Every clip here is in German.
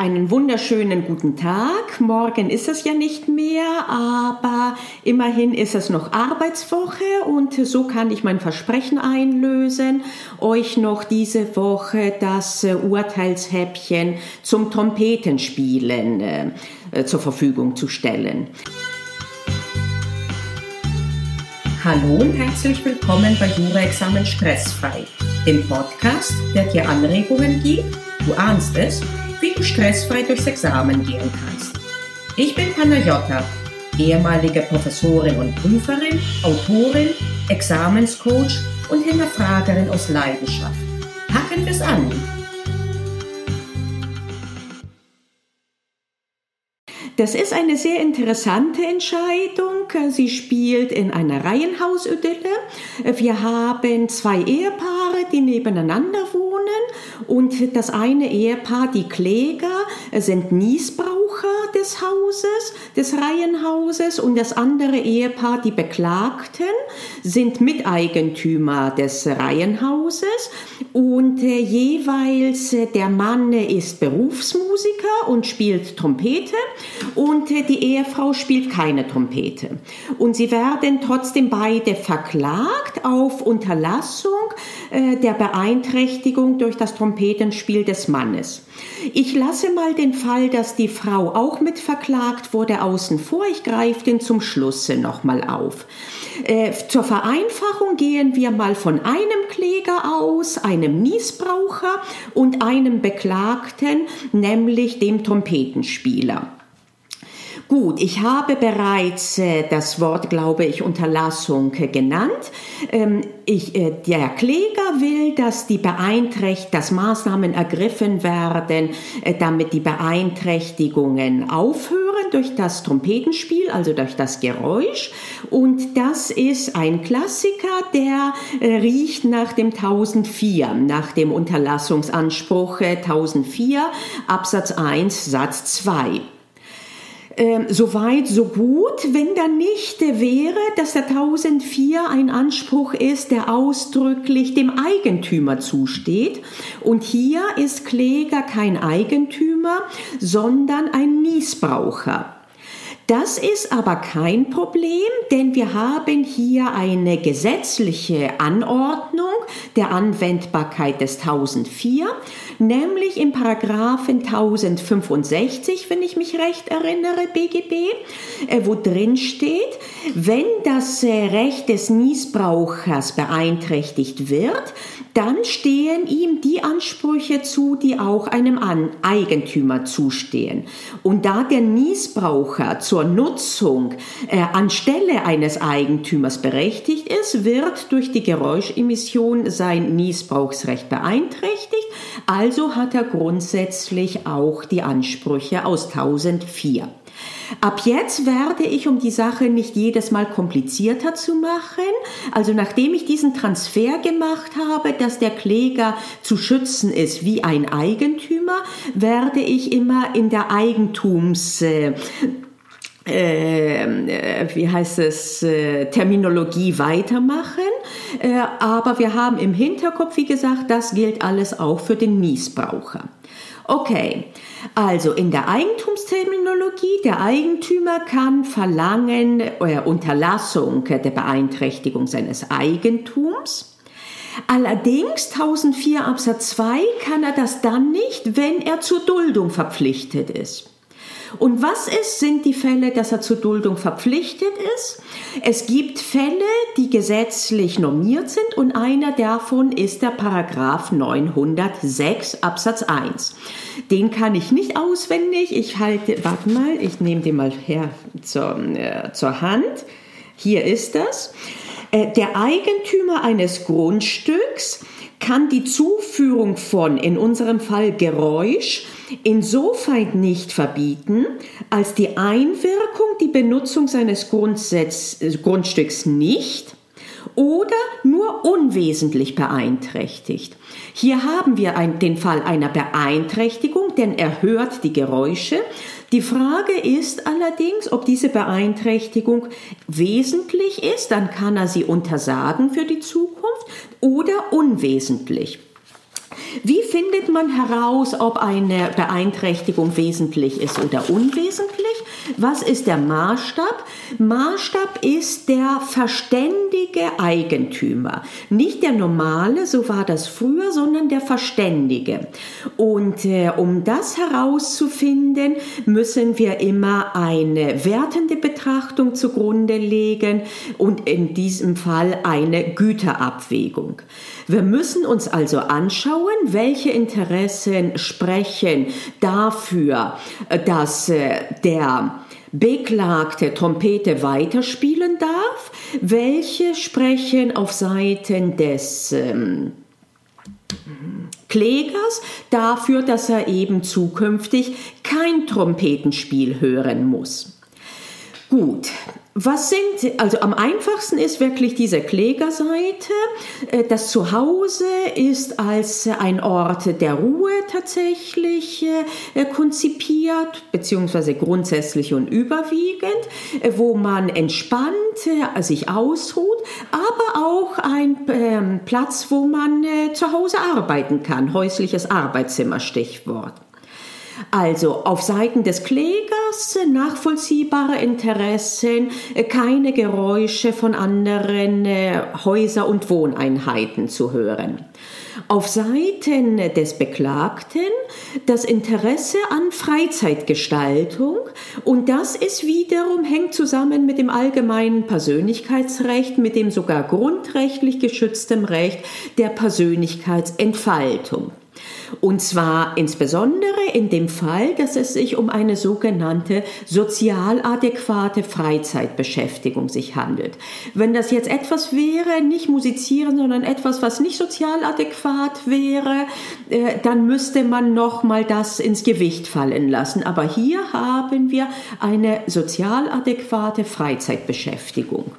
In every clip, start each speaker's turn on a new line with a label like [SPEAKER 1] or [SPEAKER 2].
[SPEAKER 1] Einen wunderschönen guten Tag. Morgen ist es ja nicht mehr, aber immerhin ist es noch Arbeitswoche und so kann ich mein Versprechen einlösen, euch noch diese Woche das äh, Urteilshäppchen zum Trompetenspielen äh, zur Verfügung zu stellen. Hallo und herzlich willkommen bei Jura-Examen Stressfrei, dem Podcast, der dir Anregungen gibt, du ahnst es, du stressfrei durchs Examen gehen kannst. Ich bin Panayota, ehemalige Professorin und Prüferin, Autorin, Examenscoach und Hinterfragerin aus Leidenschaft. Packen wir's an! Das ist eine sehr interessante Entscheidung. Sie spielt in einer Reihenhausidylle. Wir haben zwei Ehepaare, die nebeneinander wohnen und das eine Ehepaar, die Kläger, sind Niesbraucher des Hauses, des Reihenhauses und das andere Ehepaar, die Beklagten, sind Miteigentümer des Reihenhauses und äh, jeweils äh, der Mann ist Berufsmusiker und spielt Trompete und die Ehefrau spielt keine Trompete. Und sie werden trotzdem beide verklagt auf Unterlassung äh, der Beeinträchtigung durch das Trompetenspiel des Mannes. Ich lasse mal den Fall, dass die Frau auch mit verklagt wurde, außen vor. Ich greife den zum Schlusse nochmal auf. Äh, zur Vereinfachung gehen wir mal von einem Kläger aus, einem Niesbraucher und einem Beklagten, nämlich dem Trompetenspieler. Gut, ich habe bereits äh, das Wort, glaube ich, Unterlassung äh, genannt. Ähm, ich, äh, der Kläger will, dass die Beeinträcht, dass Maßnahmen ergriffen werden, damit die Beeinträchtigungen aufhören durch das Trompetenspiel, also durch das Geräusch. Und das ist ein Klassiker, der riecht nach dem 1004, nach dem Unterlassungsanspruch 1004, Absatz 1, Satz 2 ähm, so weit, so gut, wenn da nicht wäre, dass der 1004 ein Anspruch ist, der ausdrücklich dem Eigentümer zusteht. Und hier ist Kläger kein Eigentümer, sondern ein Niesbraucher. Das ist aber kein Problem, denn wir haben hier eine gesetzliche Anordnung der Anwendbarkeit des 1004, nämlich im Paragraphen 1065, wenn ich mich recht erinnere, BGB, äh, wo drin steht, wenn das äh, Recht des Niesbrauchers beeinträchtigt wird, dann stehen ihm die Ansprüche zu, die auch einem Eigentümer zustehen. Und da der Niesbraucher zur zur Nutzung äh, anstelle eines Eigentümers berechtigt ist, wird durch die Geräuschemission sein Niesbrauchsrecht beeinträchtigt. Also hat er grundsätzlich auch die Ansprüche aus 1004. Ab jetzt werde ich, um die Sache nicht jedes Mal komplizierter zu machen, also nachdem ich diesen Transfer gemacht habe, dass der Kläger zu schützen ist wie ein Eigentümer, werde ich immer in der Eigentums äh, ähm, äh, wie heißt es, äh, Terminologie weitermachen. Äh, aber wir haben im Hinterkopf, wie gesagt, das gilt alles auch für den Niesbraucher. Okay, also in der Eigentumsterminologie, der Eigentümer kann verlangen äh, Unterlassung der Beeinträchtigung seines Eigentums. Allerdings 1004 Absatz 2 kann er das dann nicht, wenn er zur Duldung verpflichtet ist. Und was ist, sind die Fälle, dass er zur Duldung verpflichtet ist? Es gibt Fälle, die gesetzlich normiert sind und einer davon ist der Paragraph 906 Absatz 1. Den kann ich nicht auswendig. Ich halte, warte mal, ich nehme den mal her zur, äh, zur Hand. Hier ist das. Äh, der Eigentümer eines Grundstücks kann die Zuführung von, in unserem Fall Geräusch, insofern nicht verbieten, als die Einwirkung die Benutzung seines Grundsatz, Grundstücks nicht oder nur unwesentlich beeinträchtigt. Hier haben wir ein, den Fall einer Beeinträchtigung, denn er hört die Geräusche. Die Frage ist allerdings, ob diese Beeinträchtigung wesentlich ist, dann kann er sie untersagen für die Zukunft oder unwesentlich. Wie findet man heraus, ob eine Beeinträchtigung wesentlich ist oder unwesentlich? Was ist der Maßstab? Maßstab ist der verständige Eigentümer. Nicht der normale, so war das früher, sondern der verständige. Und äh, um das herauszufinden, müssen wir immer eine wertende Betrachtung zugrunde legen und in diesem Fall eine Güterabwägung. Wir müssen uns also anschauen, welche Interessen sprechen dafür, äh, dass äh, der Beklagte Trompete weiterspielen darf, welche sprechen auf Seiten des ähm, Klägers dafür, dass er eben zukünftig kein Trompetenspiel hören muss. Gut, was sind, also am einfachsten ist wirklich diese Klägerseite. Äh, das Zuhause ist als ein Ort der Ruhe tatsächlich äh, konzipiert, beziehungsweise grundsätzlich und überwiegend, äh, wo man entspannt sich ausruht, aber auch ein ähm, Platz, wo man zu Hause arbeiten kann. Häusliches Arbeitszimmer, Stichwort. Also auf Seiten des Klägers nachvollziehbare Interessen, keine Geräusche von anderen äh, Häuser- und Wohneinheiten zu hören. Auf Seiten des Beklagten das Interesse an Freizeitgestaltung und das ist wiederum hängt zusammen mit dem allgemeinen Persönlichkeitsrecht, mit dem sogar grundrechtlich geschützten Recht der Persönlichkeitsentfaltung. Und zwar insbesondere in dem Fall, dass es sich um eine sogenannte sozial adäquate Freizeitbeschäftigung sich handelt. Wenn das jetzt etwas wäre, nicht musizieren, sondern etwas, was nicht sozial adäquat wäre, äh, dann müsste man noch mal das ins Gewicht fallen lassen. Aber hier haben wir eine sozial adäquate Freizeitbeschäftigung.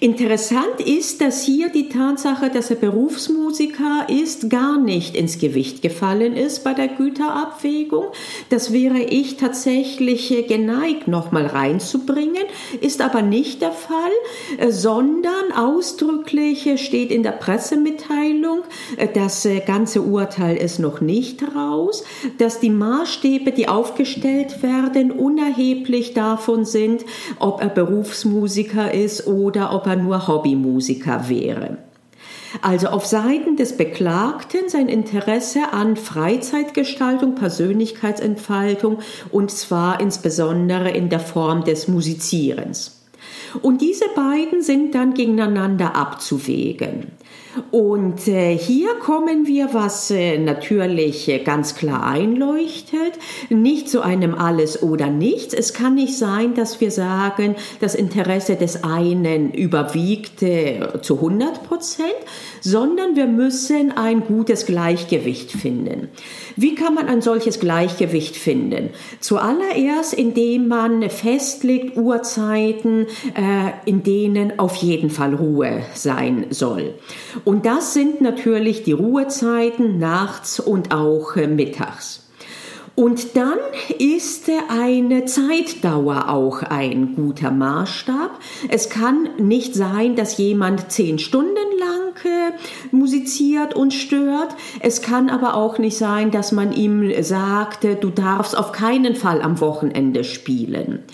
[SPEAKER 1] Interessant ist, dass hier die Tatsache, dass er Berufsmusiker ist, gar nicht ins Gewicht gefallen ist bei der Güterabwägung. Das wäre ich tatsächlich geneigt, nochmal reinzubringen, ist aber nicht der Fall, sondern ausdrücklich steht in der Pressemitteilung, das ganze Urteil ist noch nicht raus, dass die Maßstäbe, die aufgestellt werden, unerheblich davon sind, ob er Berufsmusiker ist oder ob er nur Hobbymusiker wäre. Also auf Seiten des Beklagten sein Interesse an Freizeitgestaltung, Persönlichkeitsentfaltung und zwar insbesondere in der Form des Musizierens. Und diese beiden sind dann gegeneinander abzuwägen. Und äh, hier kommen wir, was äh, natürlich äh, ganz klar einleuchtet, nicht zu einem alles oder nichts. Es kann nicht sein, dass wir sagen, das Interesse des einen überwiegt äh, zu 100 Prozent, sondern wir müssen ein gutes Gleichgewicht finden. Wie kann man ein solches Gleichgewicht finden? Zuallererst, indem man festlegt Uhrzeiten, äh, in denen auf jeden Fall Ruhe sein soll. Und das sind natürlich die Ruhezeiten nachts und auch äh, mittags. Und dann ist eine Zeitdauer auch ein guter Maßstab. Es kann nicht sein, dass jemand zehn Stunden lang äh, musiziert und stört. Es kann aber auch nicht sein, dass man ihm sagt, du darfst auf keinen Fall am Wochenende spielen.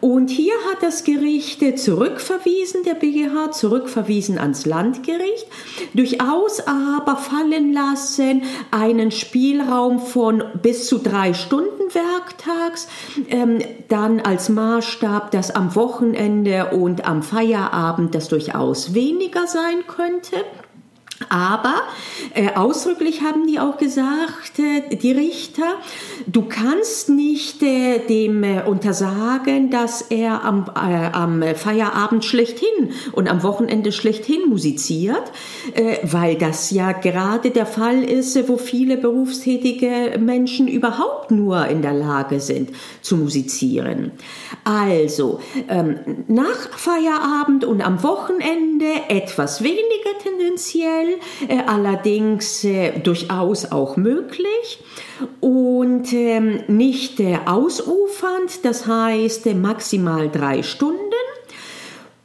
[SPEAKER 1] Und hier hat das Gericht zurückverwiesen, der BGH zurückverwiesen ans Landgericht, durchaus aber fallen lassen einen Spielraum von bis zu drei Stunden werktags, ähm, dann als Maßstab, dass am Wochenende und am Feierabend das durchaus weniger sein könnte. Aber äh, ausdrücklich haben die auch gesagt, äh, die Richter, du kannst nicht äh, dem äh, untersagen, dass er am, äh, am Feierabend schlechthin und am Wochenende schlechthin musiziert, äh, weil das ja gerade der Fall ist, wo viele berufstätige Menschen überhaupt nur in der Lage sind zu musizieren. Also ähm, nach Feierabend und am Wochenende etwas weniger tendenziell äh, allerdings äh, durchaus auch möglich und ähm, nicht äh, ausufernd, das heißt maximal drei Stunden.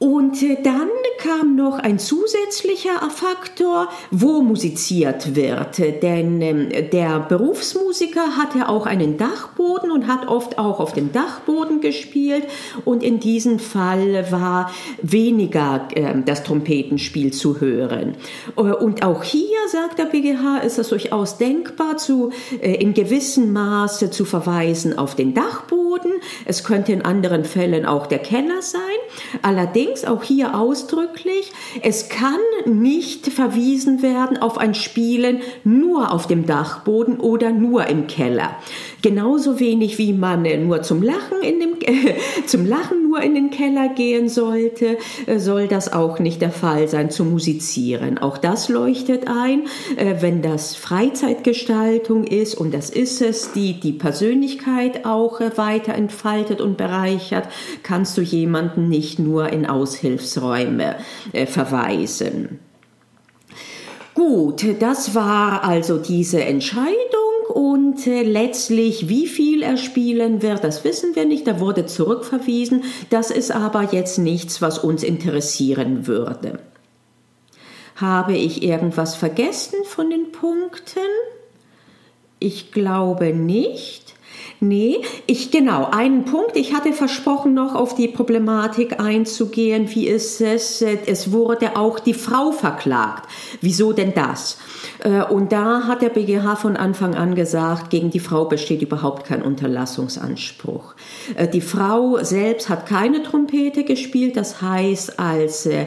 [SPEAKER 1] Und äh, dann kam noch ein zusätzlicher Faktor, wo musiziert wird. Denn ähm, der Berufsmusiker hatte auch einen Dachboden und hat oft auch auf dem Dachboden gespielt. Und in diesem Fall war weniger äh, das Trompetenspiel zu hören. Äh, und auch hier, sagt der BGH, ist es durchaus denkbar, zu, äh, in gewissem Maße zu verweisen auf den Dachboden. Es könnte in anderen Fällen auch der Keller sein. Allerdings auch hier ausdrücklich, es kann nicht verwiesen werden auf ein Spielen nur auf dem Dachboden oder nur im Keller. Genauso wenig wie man nur zum Lachen in dem, äh, zum Lachen nur in den Keller gehen sollte, äh, soll das auch nicht der Fall sein zu musizieren. Auch das leuchtet ein, äh, wenn das Freizeitgestaltung ist und das ist es, die die Persönlichkeit auch äh, weiter entfaltet und bereichert, kannst du jemanden nicht nur in Aushilfsräume äh, verweisen. Gut, das war also diese Entscheidung und äh, letztlich, wie viel er spielen wird, das wissen wir nicht. Da wurde zurückverwiesen. Das ist aber jetzt nichts, was uns interessieren würde. Habe ich irgendwas vergessen von den Punkten? Ich glaube nicht. Nee, ich genau, einen Punkt. Ich hatte versprochen, noch auf die Problematik einzugehen. Wie ist es? Es wurde auch die Frau verklagt. Wieso denn das? Äh, und da hat der BGH von Anfang an gesagt, gegen die Frau besteht überhaupt kein Unterlassungsanspruch. Äh, die Frau selbst hat keine Trompete gespielt, das heißt, als äh,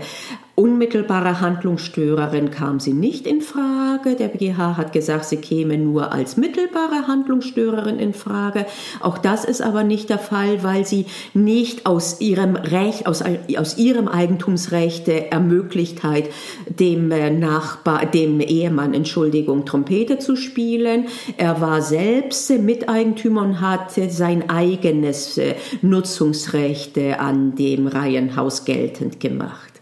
[SPEAKER 1] unmittelbare Handlungsstörerin kam sie nicht in Frage. Der BGH hat gesagt, sie käme nur als mittelbare Handlungsstörerin in Frage. Auch das ist aber nicht der Fall, weil sie nicht aus ihrem Recht, aus, aus ihrem Eigentumsrecht ermöglicht hat, dem Nachbar, dem Ehemann, Entschuldigung, Trompete zu spielen. Er war selbst Miteigentümer und hatte sein eigenes Nutzungsrecht an dem Reihenhaus geltend gemacht.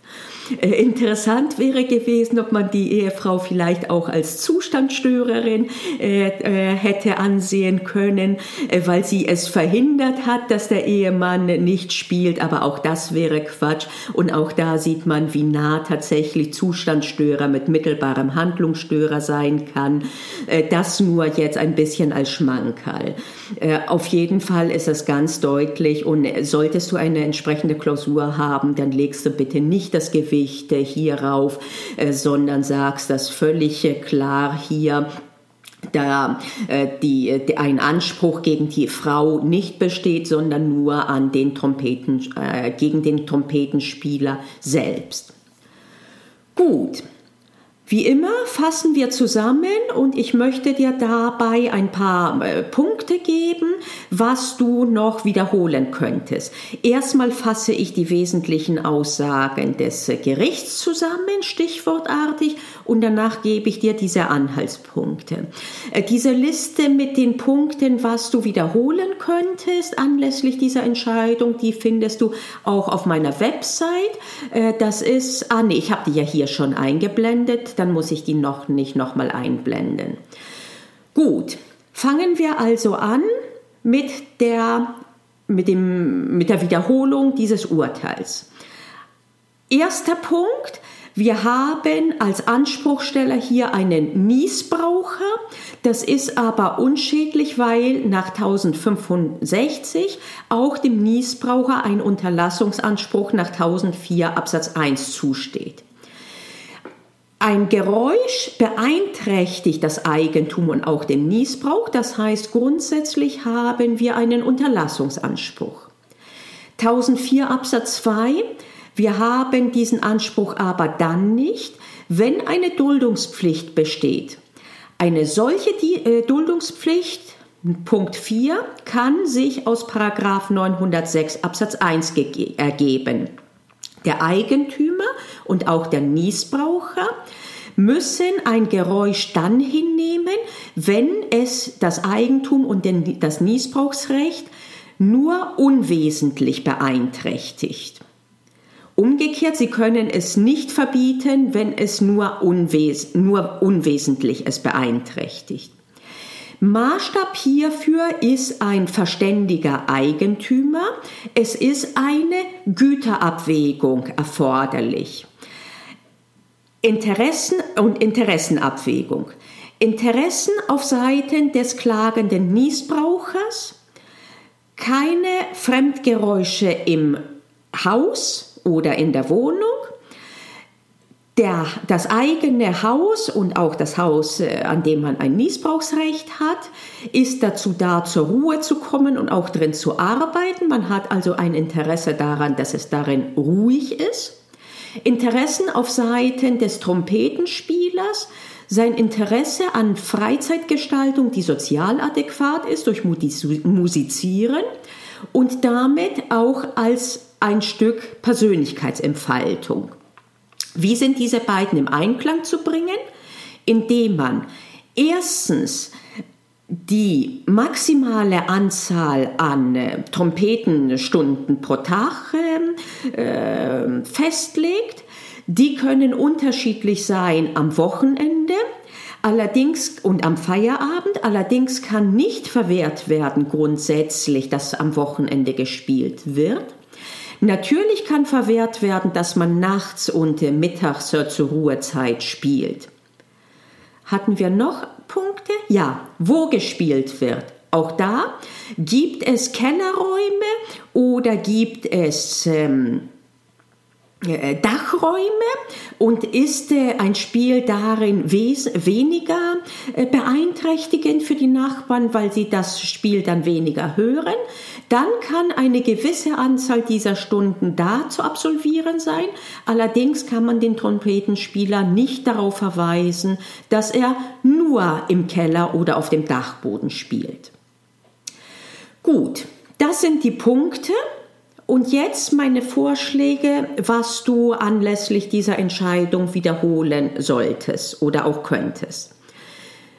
[SPEAKER 1] Äh, interessant wäre gewesen, ob man die Ehefrau vielleicht auch als Zustandsstörerin äh, äh, hätte ansehen können, weil sie es verhindert hat, dass der Ehemann nicht spielt. Aber auch das wäre Quatsch. Und auch da sieht man, wie nah tatsächlich Zustandsstörer mit mittelbarem Handlungsstörer sein kann. Das nur jetzt ein bisschen als Schmankerl. Äh, auf jeden Fall ist es ganz deutlich. Und solltest du eine entsprechende Klausur haben, dann legst du bitte nicht das Gewicht Gewicht hierauf, äh, sondern sagst das völlig klar hier da äh, die, die, ein Anspruch gegen die Frau nicht besteht, sondern nur an den Trompeten, äh, gegen den Trompetenspieler selbst. Gut, wie immer fassen wir zusammen und ich möchte dir dabei ein paar äh, Punkte geben, was du noch wiederholen könntest. Erstmal fasse ich die wesentlichen Aussagen des Gerichts zusammen, stichwortartig, und danach gebe ich dir diese Anhaltspunkte. Äh, diese Liste mit den Punkten, was du wiederholen könntest anlässlich dieser Entscheidung, die findest du auch auf meiner Website. Äh, das ist, ah nee, ich habe die ja hier schon eingeblendet dann muss ich die noch nicht nochmal einblenden. Gut, fangen wir also an mit der, mit, dem, mit der Wiederholung dieses Urteils. Erster Punkt, wir haben als Anspruchsteller hier einen Niesbraucher. Das ist aber unschädlich, weil nach 1065 auch dem Niesbraucher ein Unterlassungsanspruch nach 1004 Absatz 1 zusteht. Ein Geräusch beeinträchtigt das Eigentum und auch den Niesbrauch. Das heißt, grundsätzlich haben wir einen Unterlassungsanspruch. 1004 Absatz 2. Wir haben diesen Anspruch aber dann nicht, wenn eine Duldungspflicht besteht. Eine solche äh, Duldungspflicht, Punkt 4, kann sich aus Paragraph 906 Absatz 1 ergeben. Der Eigentümer und auch der Niesbraucher müssen ein Geräusch dann hinnehmen, wenn es das Eigentum und den, das Niesbrauchsrecht nur unwesentlich beeinträchtigt. Umgekehrt, Sie können es nicht verbieten, wenn es nur, unwes nur unwesentlich es beeinträchtigt. Maßstab hierfür ist ein verständiger Eigentümer. Es ist eine Güterabwägung erforderlich. Interessen und Interessenabwägung. Interessen auf Seiten des klagenden Niesbrauchers, keine Fremdgeräusche im Haus oder in der Wohnung, der, das eigene Haus und auch das Haus, äh, an dem man ein Niesbrauchsrecht hat, ist dazu da, zur Ruhe zu kommen und auch drin zu arbeiten. Man hat also ein Interesse daran, dass es darin ruhig ist. Interessen auf Seiten des Trompetenspielers, sein Interesse an Freizeitgestaltung, die sozial adäquat ist, durch Musizieren und damit auch als ein Stück Persönlichkeitsentfaltung. Wie sind diese beiden im Einklang zu bringen? Indem man erstens die maximale Anzahl an äh, Trompetenstunden pro Tag äh, festlegt. Die können unterschiedlich sein am Wochenende, allerdings und am Feierabend. Allerdings kann nicht verwehrt werden grundsätzlich, dass am Wochenende gespielt wird. Natürlich kann verwehrt werden, dass man nachts und mittags zur Ruhezeit spielt. Hatten wir noch Punkte? Ja, wo gespielt wird. Auch da gibt es Kellerräume oder gibt es ähm, äh, Dachräume und ist äh, ein Spiel darin weniger äh, beeinträchtigend für die Nachbarn, weil sie das Spiel dann weniger hören, dann kann eine gewisse Anzahl dieser Stunden da zu absolvieren sein. Allerdings kann man den Trompetenspieler nicht darauf verweisen, dass er nur im Keller oder auf dem Dachboden spielt. Gut, das sind die Punkte. Und jetzt meine Vorschläge, was du anlässlich dieser Entscheidung wiederholen solltest oder auch könntest.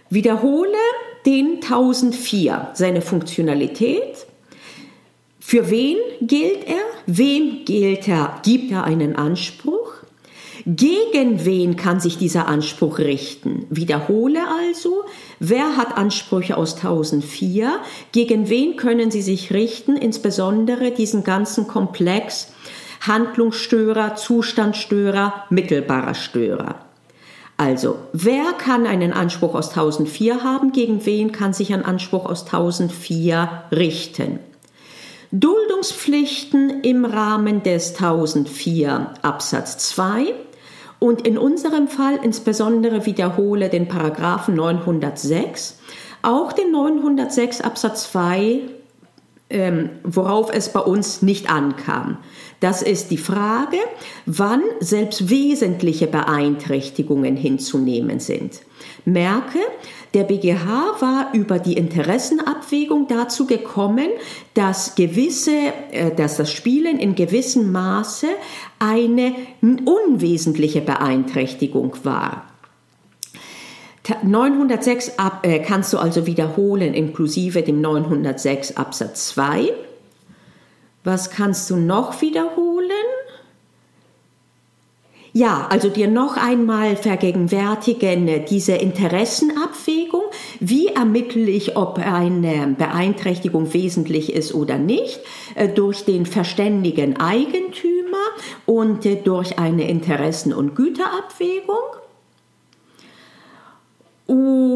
[SPEAKER 1] Wiederhole den 1004, seine Funktionalität. Für wen gilt er? Wem gilt er? Gibt er einen Anspruch? Gegen wen kann sich dieser Anspruch richten? Wiederhole also, wer hat Ansprüche aus 1004? Gegen wen können sie sich richten? Insbesondere diesen ganzen Komplex Handlungsstörer, Zustandsstörer, mittelbarer Störer. Also, wer kann einen Anspruch aus 1004 haben? Gegen wen kann sich ein Anspruch aus 1004 richten? Duldungspflichten im Rahmen des 1004 Absatz 2 und in unserem Fall insbesondere wiederhole den Paragraphen 906, auch den 906 Absatz 2, ähm, worauf es bei uns nicht ankam. Das ist die Frage, wann selbst wesentliche Beeinträchtigungen hinzunehmen sind. Merke, der BGH war über die Interessenabwägung dazu gekommen, dass gewisse, äh, dass das Spielen in gewissem Maße eine unwesentliche Beeinträchtigung war. 906 ab, äh, kannst du also wiederholen, inklusive dem 906 Absatz 2. Was kannst du noch wiederholen? Ja, also dir noch einmal vergegenwärtigen diese Interessenabwägung. Wie ermittle ich, ob eine Beeinträchtigung wesentlich ist oder nicht? Äh, durch den verständigen Eigentümer und äh, durch eine Interessen- und Güterabwägung. Und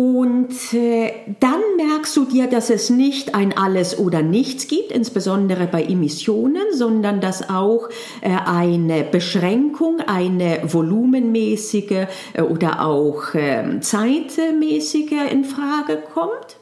[SPEAKER 1] äh, dann merkst du dir, dass es nicht ein Alles oder Nichts gibt, insbesondere bei Emissionen, sondern dass auch äh, eine Beschränkung, eine volumenmäßige äh, oder auch ähm, zeitmäßige in Frage kommt.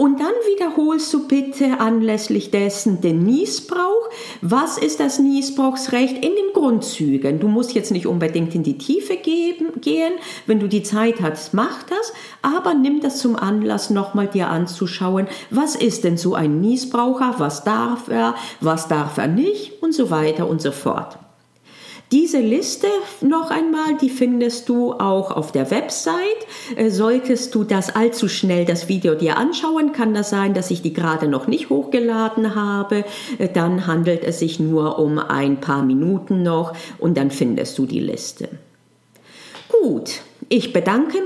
[SPEAKER 1] Und dann wiederholst du bitte anlässlich dessen den Niesbrauch. Was ist das Niesbrauchsrecht in den Grundzügen? Du musst jetzt nicht unbedingt in die Tiefe geben, gehen. Wenn du die Zeit hast, mach das. Aber nimm das zum Anlass, nochmal dir anzuschauen, was ist denn so ein Niesbraucher? Was darf er? Was darf er nicht? Und so weiter und so fort. Diese Liste noch einmal, die findest du auch auf der Website. Äh, solltest du das allzu schnell das Video dir anschauen, kann das sein, dass ich die gerade noch nicht hochgeladen habe. Äh, dann handelt es sich nur um ein paar Minuten noch und dann findest du die Liste. Gut, Ich bedanke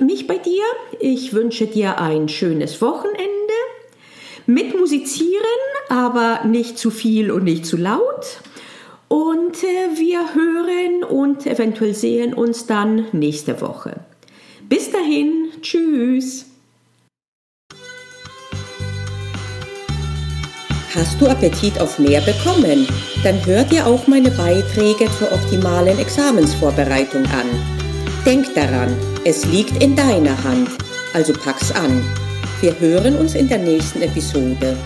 [SPEAKER 1] mich bei dir. Ich wünsche dir ein schönes Wochenende. Mit Musizieren, aber nicht zu viel und nicht zu laut. Und äh, wir hören und eventuell sehen uns dann nächste Woche. Bis dahin, tschüss.
[SPEAKER 2] Hast du Appetit auf mehr bekommen? Dann hör dir auch meine Beiträge zur optimalen Examensvorbereitung an. Denk daran, es liegt in deiner Hand, also pack's an. Wir hören uns in der nächsten Episode.